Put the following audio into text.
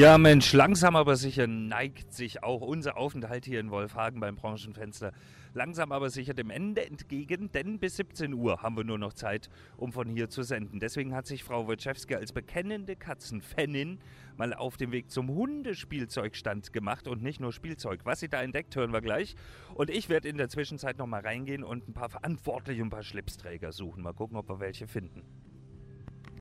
Ja, Mensch, langsam aber sicher neigt sich auch unser Aufenthalt hier in Wolfhagen beim Branchenfenster langsam aber sicher dem Ende entgegen, denn bis 17 Uhr haben wir nur noch Zeit, um von hier zu senden. Deswegen hat sich Frau Wojciechowski als bekennende Katzenfanin mal auf den Weg zum Hundespielzeugstand gemacht und nicht nur Spielzeug. Was sie da entdeckt, hören wir gleich. Und ich werde in der Zwischenzeit nochmal reingehen und ein paar Verantwortliche und ein paar Schlipsträger suchen. Mal gucken, ob wir welche finden.